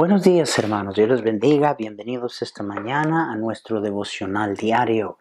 Buenos días hermanos, Dios les bendiga, bienvenidos esta mañana a nuestro devocional diario.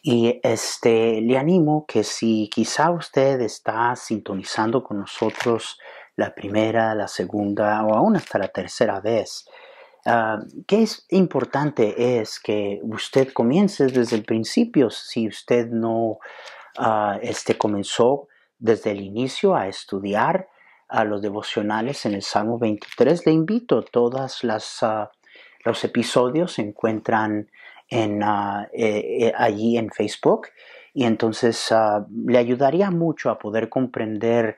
Y este le animo que si quizá usted está sintonizando con nosotros la primera, la segunda o aún hasta la tercera vez, uh, que es importante es que usted comience desde el principio. Si usted no uh, este, comenzó desde el inicio a estudiar, a los devocionales en el Salmo 23. Le invito, todos uh, los episodios se encuentran en, uh, eh, eh, allí en Facebook y entonces uh, le ayudaría mucho a poder comprender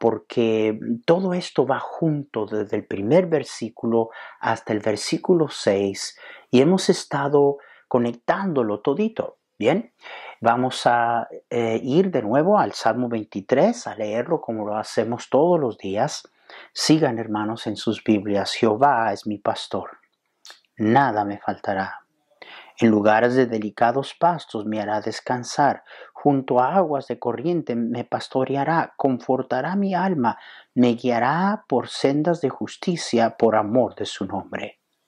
porque todo esto va junto desde el primer versículo hasta el versículo 6 y hemos estado conectándolo todito. Bien, vamos a eh, ir de nuevo al Salmo 23, a leerlo como lo hacemos todos los días. Sigan hermanos en sus Biblias, Jehová es mi pastor, nada me faltará. En lugares de delicados pastos me hará descansar, junto a aguas de corriente me pastoreará, confortará mi alma, me guiará por sendas de justicia por amor de su nombre.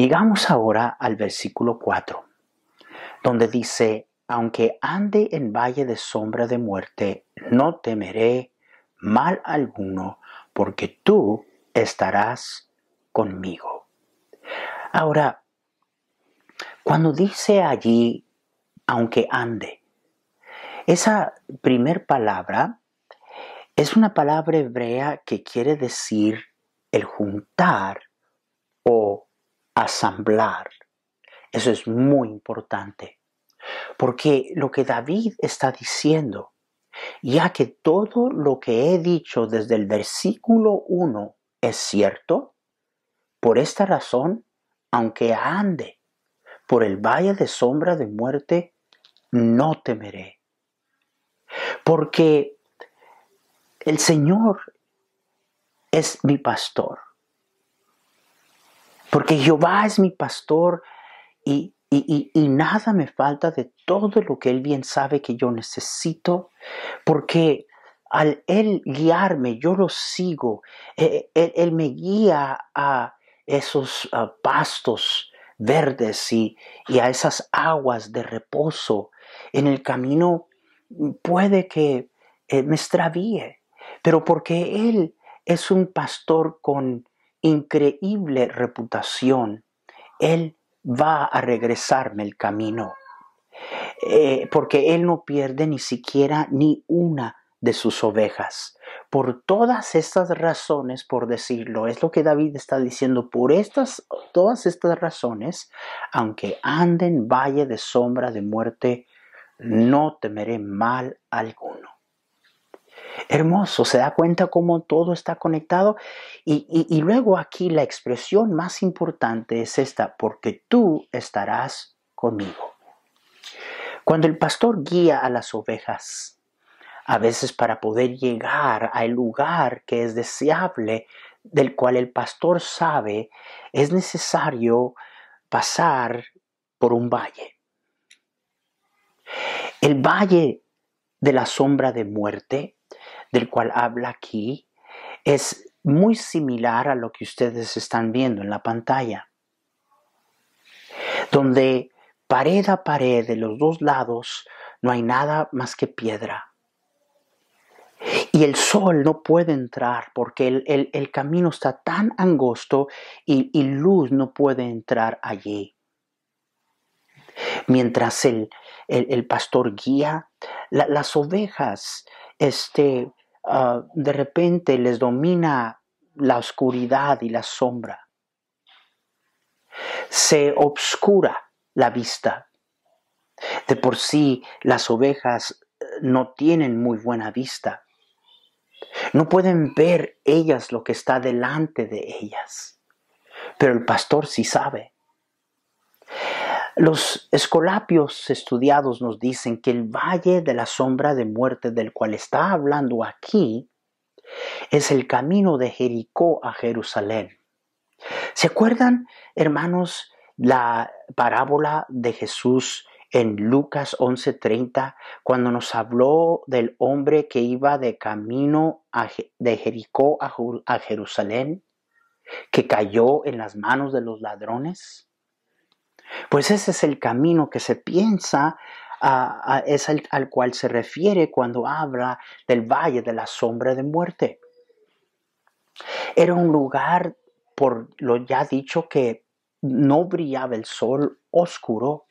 Llegamos ahora al versículo 4, donde dice, aunque ande en valle de sombra de muerte, no temeré mal alguno, porque tú estarás conmigo. Ahora, cuando dice allí, aunque ande, esa primer palabra es una palabra hebrea que quiere decir el juntar o asamblar. Eso es muy importante. Porque lo que David está diciendo, ya que todo lo que he dicho desde el versículo 1 es cierto, por esta razón, aunque ande por el valle de sombra de muerte, no temeré. Porque el Señor es mi pastor porque Jehová es mi pastor y, nada me falta de todo lo que Él bien sabe que yo necesito, porque al Él guiarme, yo lo sigo, e, e, Él, me guía a esos pastos verdes y, a esas aguas de reposo. En el camino puede que eh, me extravíe, pero porque Él es un pastor con increíble reputación, Él va a regresarme el camino. Eh, porque Él no pierde ni siquiera ni una de sus ovejas. Por todas estas razones, por decirlo, es lo que David está diciendo, por estas, todas estas razones, aunque ande en valle de sombra de muerte, no temeré mal alguno. Hermoso, se da cuenta cómo todo está conectado. Y, luego aquí la expresión más importante es esta, porque tú estarás conmigo. Cuando el pastor guía a las ovejas, a veces para poder llegar al lugar que es deseable, del cual el pastor sabe, es necesario pasar por un valle. El valle de la sombra de muerte del cual habla aquí es muy similar a lo que ustedes están viendo en la pantalla, donde pared a pared de los dos lados no hay nada más que piedra. Y el sol no puede entrar porque el, camino está tan angosto y, luz no puede entrar allí. Mientras el, pastor guía, las ovejas este, Ah, de repente les domina la oscuridad y la sombra. Se obscura la vista. De por sí las ovejas eh, no tienen muy buena vista. No pueden ver ellas lo que está delante de ellas. pero el pastor sí sabe. Los escolapios estudiados nos dicen que el valle de la sombra de muerte del cual está hablando aquí es el camino de Jericó a Jerusalén. ¿Se acuerdan, hermanos, la parábola de Jesús en Lucas 11:30, cuando nos habló del hombre que iba de camino de Jericó a Jerusalén, que cayó en las manos de los ladrones? Pues ese es el camino que se piensa, es al cual se refiere cuando habla del valle de la sombra de muerte. Era un lugar, por lo ya dicho, que no brillaba el sol oscuro,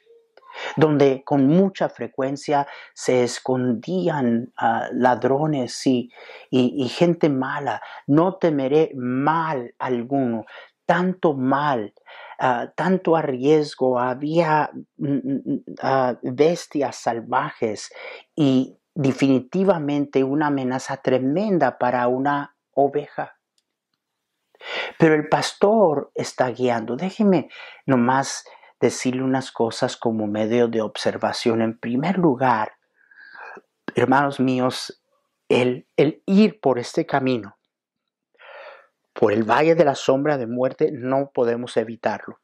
donde con mucha frecuencia se escondían ah, ladrones y, gente mala. No temeré mal alguno, tanto mal, ah, tanto a riesgo, había mm, mm, ah, bestias salvajes y definitivamente una amenaza tremenda para una oveja. Pero el pastor está guiando. Déjeme nomás decirle unas cosas como medio de observación. En primer lugar, hermanos míos, el, el ir por este camino, por el valle de la sombra de muerte, no podemos evitarlo.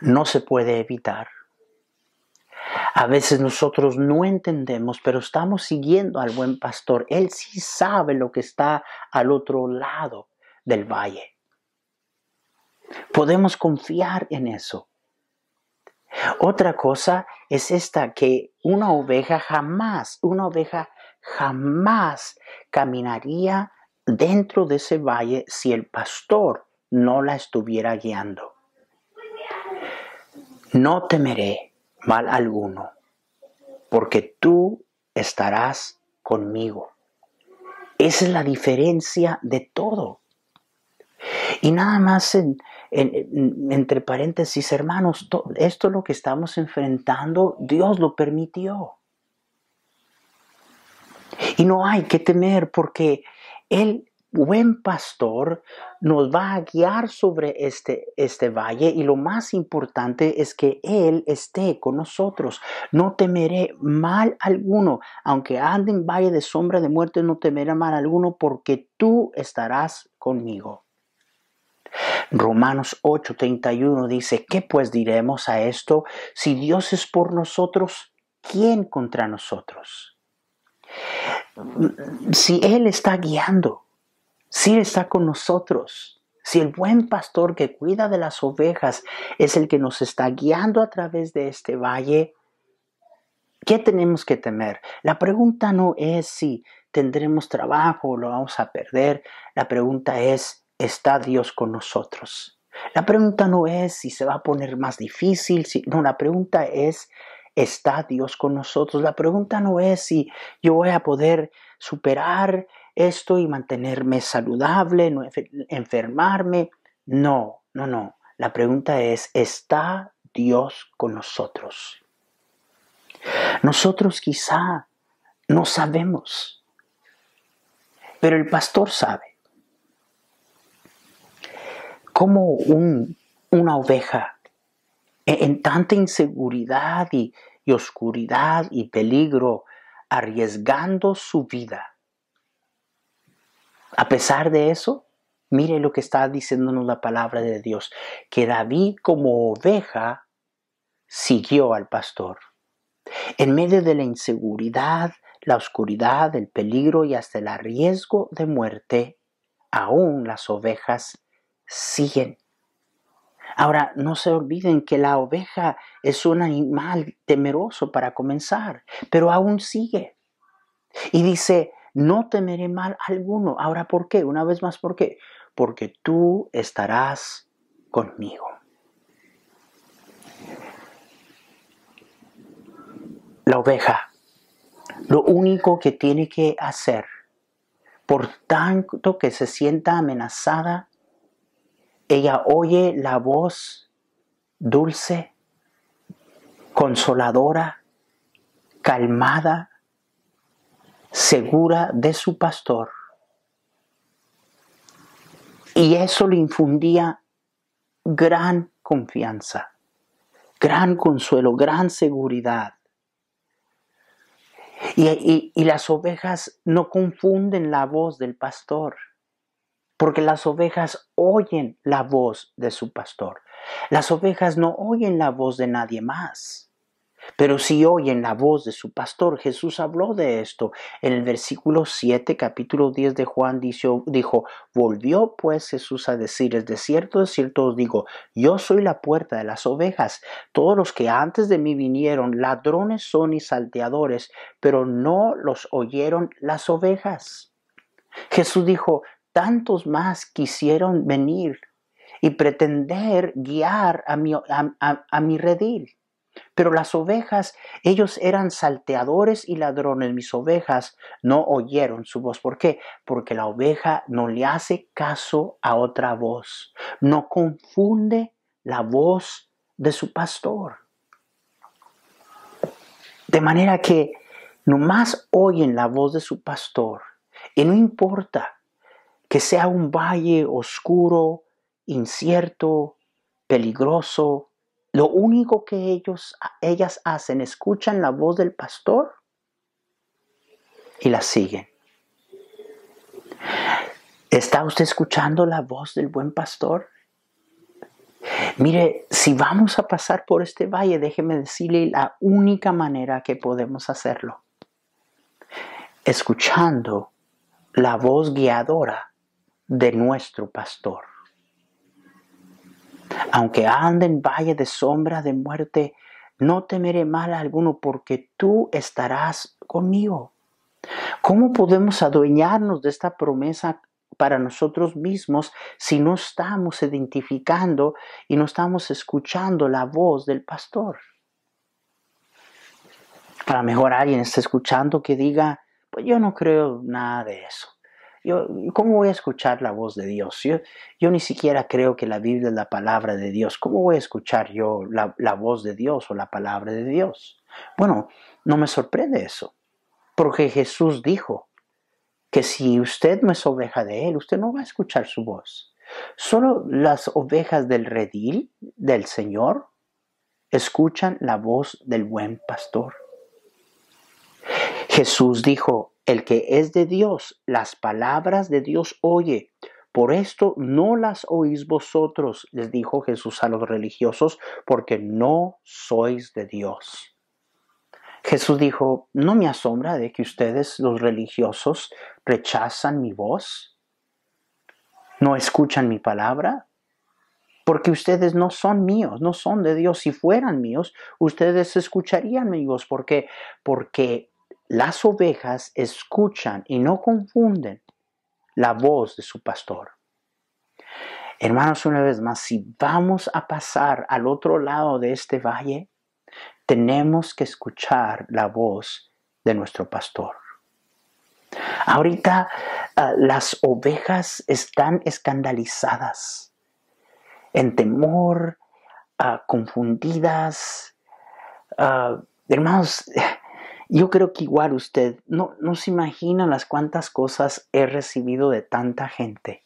No se puede evitar. A veces nosotros no entendemos, pero estamos siguiendo al buen pastor. Él sí sabe lo que está al otro lado del valle. Podemos confiar en eso. Otra cosa es esta, que una oveja jamás, una oveja jamás caminaría dentro de ese valle si el pastor no la estuviera guiando. No temeré mal alguno, porque tú estarás conmigo. Esa es la diferencia de todo. Y nada más entre paréntesis, hermanos, esto lo que estamos enfrentando, Dios lo permitió. Y no hay que temer porque el buen pastor nos va a guiar sobre este, este valle y lo más importante es que Él esté con nosotros. No temeré mal alguno, aunque ande en valle de sombra de muerte, no temeré mal alguno porque tú estarás conmigo. Romanos 8:31 dice, ¿qué pues diremos a esto? Si Dios es por nosotros, ¿quién contra nosotros? Si Él está guiando, si Él está con nosotros, si el buen pastor que cuida de las ovejas es el que nos está guiando a través de este valle, ¿qué tenemos que temer? La pregunta no es si tendremos trabajo o lo vamos a perder, la pregunta es, ¿está Dios con nosotros? La pregunta no es si se va a poner más difícil, si, no, la pregunta es, ¿está Dios con nosotros? La pregunta no es si yo voy a poder superar esto y mantenerme saludable, no enfermarme. No, no, no. La pregunta es, ¿está Dios con nosotros? Nosotros quizá no sabemos, pero el pastor sabe como una oveja en, tanta inseguridad y, y oscuridad y peligro, arriesgando su vida. A pesar de eso, mire lo que está diciéndonos la palabra de Dios, que David como oveja siguió al pastor. En medio de la inseguridad, la oscuridad, el peligro y hasta el riesgo de muerte, aún las ovejas siguen. Ahora, no se olviden que la oveja es un animal temeroso para comenzar, pero aún sigue. Y dice, no temeré mal alguno. Ahora, ¿por qué? Una vez más, ¿por qué? Porque tú estarás conmigo. La oveja, lo único que tiene que hacer, por tanto que se sienta amenazada, ella oye la voz dulce, consoladora, calmada, segura de su pastor. Y eso le infundía gran confianza, gran consuelo, gran seguridad. Y, las ovejas no confunden la voz del pastor, porque las ovejas oyen la voz de su pastor. Las ovejas no oyen la voz de nadie más. Pero si oyen la voz de su pastor, Jesús habló de esto. En el versículo 7, capítulo 10 de Juan dijo, dijo, volvió pues Jesús a decir, es de cierto, de cierto os digo, yo soy la puerta de las ovejas. Todos los que antes de mí vinieron, ladrones son y salteadores, pero no los oyeron las ovejas. Jesús dijo, tantos más quisieron venir y pretender guiar a mi, a mi redil. Pero las ovejas, ellos eran salteadores y ladrones. Mis ovejas no oyeron su voz. ¿Por qué? Porque la oveja no le hace caso a otra voz. No confunde la voz de su pastor. De manera que nomás oyen la voz de su pastor. Y no importa que sea un valle oscuro, incierto, peligroso, lo único que ellos, ellas hacen, escuchan la voz del pastor y la siguen. ¿Está usted escuchando la voz del buen pastor? Mire, si vamos a pasar por este valle, déjeme decirle la única manera que podemos hacerlo. Escuchando la voz guiadora de nuestro pastor. Aunque ande en valle de sombra de muerte, no temeré mal alguno porque tú estarás conmigo. ¿Cómo podemos adueñarnos de esta promesa para nosotros mismos si no estamos identificando y no estamos escuchando la voz del pastor? A lo mejor alguien está escuchando que diga, pues yo no creo nada de eso. ¿Cómo voy a escuchar la voz de Dios? Yo, ni siquiera creo que la Biblia es la palabra de Dios. ¿Cómo voy a escuchar yo la, la voz de Dios o la palabra de Dios? Bueno, no me sorprende eso, porque Jesús dijo que si usted no es oveja de Él, usted no va a escuchar su voz. Solo las ovejas del redil del Señor escuchan la voz del buen pastor. Jesús dijo, el que es de Dios, las palabras de Dios oye. Por esto no las oís vosotros, les dijo Jesús a los religiosos, porque no sois de Dios. Jesús dijo, no me asombra de que ustedes, los religiosos, rechazan mi voz, no escuchan mi palabra, porque ustedes no son míos, no son de Dios. Si fueran míos, ustedes escucharían mi voz. ¿Por qué? Porque las ovejas escuchan y no confunden la voz de su pastor. Hermanos, una vez más, si vamos a pasar al otro lado de este valle, tenemos que escuchar la voz de nuestro pastor. Ahorita ah, las ovejas están escandalizadas, en temor, ah, confundidas. Uh, hermanos, yo creo que igual usted no, no se imagina las cuantas cosas he recibido de tanta gente.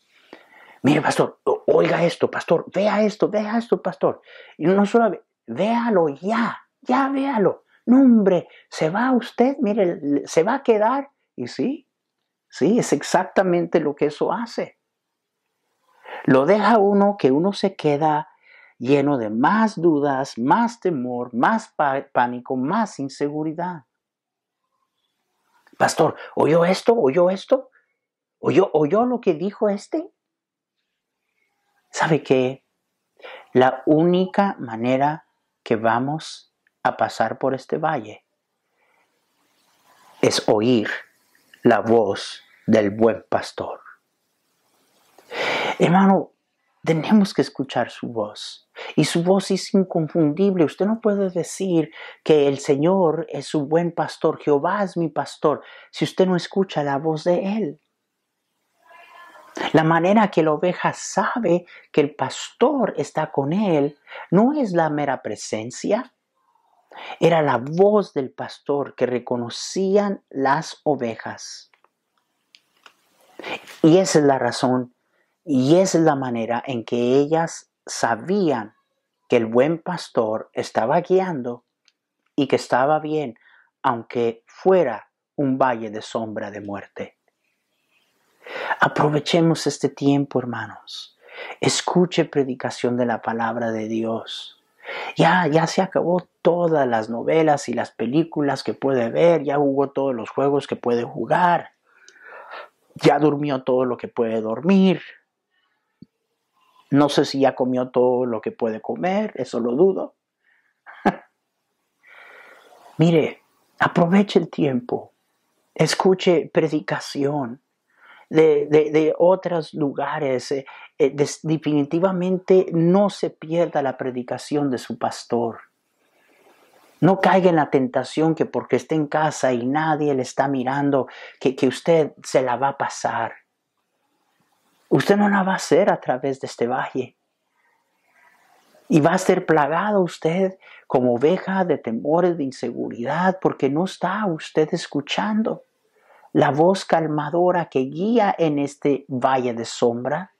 Mire, pastor, oiga esto, pastor, vea esto, vea esto, pastor. Y no solo, véalo ya, ya véalo. No, hombre, se va usted, mire, se va a quedar. Y sí, sí, es exactamente lo que eso hace. Lo deja uno que uno se queda lleno de más dudas, más temor, más pánico, más inseguridad. Pastor, ¿oyó esto? ¿Oyó esto? ¿Oyó, ¿Oyó lo que dijo este? ¿Sabe qué? La única manera que vamos a pasar por este valle es oír la voz del buen pastor. Hermano, tenemos que escuchar su voz. Y su voz es inconfundible. Usted no puede decir que el Señor es su buen pastor, Jehová es mi pastor, si usted no escucha la voz de Él. La manera que la oveja sabe que el pastor está con él no es la mera presencia, era la voz del pastor que reconocían las ovejas. Y esa es la razón Y es la manera en que ellas sabían que el buen pastor estaba guiando y que estaba bien, aunque fuera un valle de sombra de muerte. Aprovechemos este tiempo, hermanos. Escuche predicación de la palabra de Dios. Ya, ya se acabó todas las novelas y las películas que puede ver, ya jugó todos los juegos que puede jugar, ya durmió todo lo que puede dormir. No sé si ya comió todo lo que puede comer, eso lo dudo. Mire, aproveche el tiempo, escuche predicación de, otros lugares. Eh, eh, definitivamente no se pierda la predicación de su pastor. No caiga en la tentación que porque esté en casa y nadie le está mirando, que, que usted se la va a pasar. Usted no la va a hacer a través de este valle. Y va a ser plagado usted como oveja de temores, de inseguridad, porque no está usted escuchando la voz calmadora que guía en este valle de sombra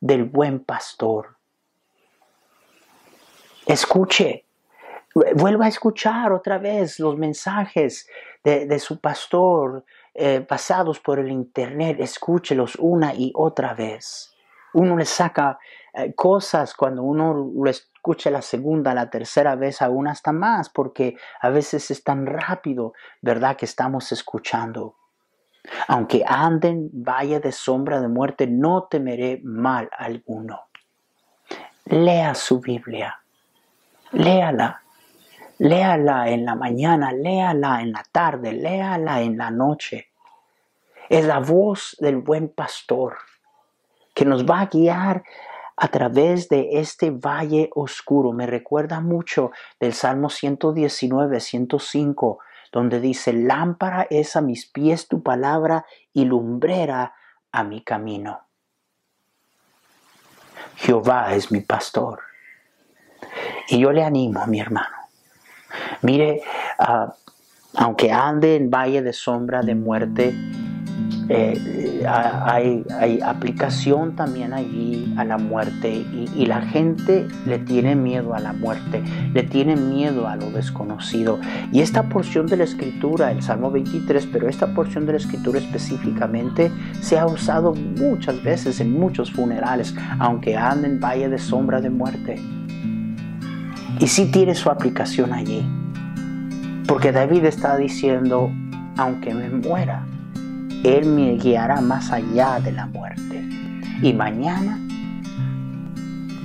del buen pastor. Escuche, vuelva a escuchar otra vez los mensajes de, su pastor eh, pasados por el internet, escúchelos una y otra vez. Uno le saca eh, cosas cuando uno lo escucha la segunda, la tercera vez, aún hasta más, porque a veces es tan rápido, ¿verdad?, que estamos escuchando. Aunque anden vaya de sombra de muerte, no temeré mal alguno. Lea su Biblia, léala, léala en la mañana, léala en la tarde, léala en la noche. Es la voz del buen pastor que nos va a guiar a través de este valle oscuro. Me recuerda mucho del Salmo 119, 105, donde dice, lámpara es a mis pies tu palabra y lumbrera a mi camino. Jehová es mi pastor. Y yo le animo, mi hermano. Mire, ah, aunque ande en valle de sombra de muerte, eh, hay, hay, aplicación también allí a la muerte y, la gente le tiene miedo a la muerte, le tiene miedo a lo desconocido. Y esta porción de la escritura, el Salmo 23, pero esta porción de la escritura específicamente se ha usado muchas veces en muchos funerales, aunque anden en valle de sombra de muerte. Y sí tiene su aplicación allí. Porque David está diciendo, aunque me muera, él me guiará más allá de la muerte. Y mañana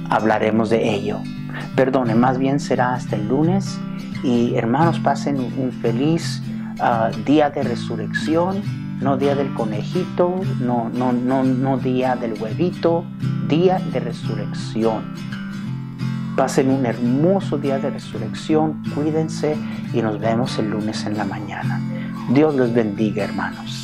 hablaremos de ello. Perdone, más bien será hasta el lunes. Y hermanos, pasen un feliz ah, día de resurrección, no día del conejito, no, no, no, no día del huevito, día de resurrección. Pasen un hermoso día de resurrección, cuídense y nos vemos el lunes en la mañana. Dios les bendiga, hermanos.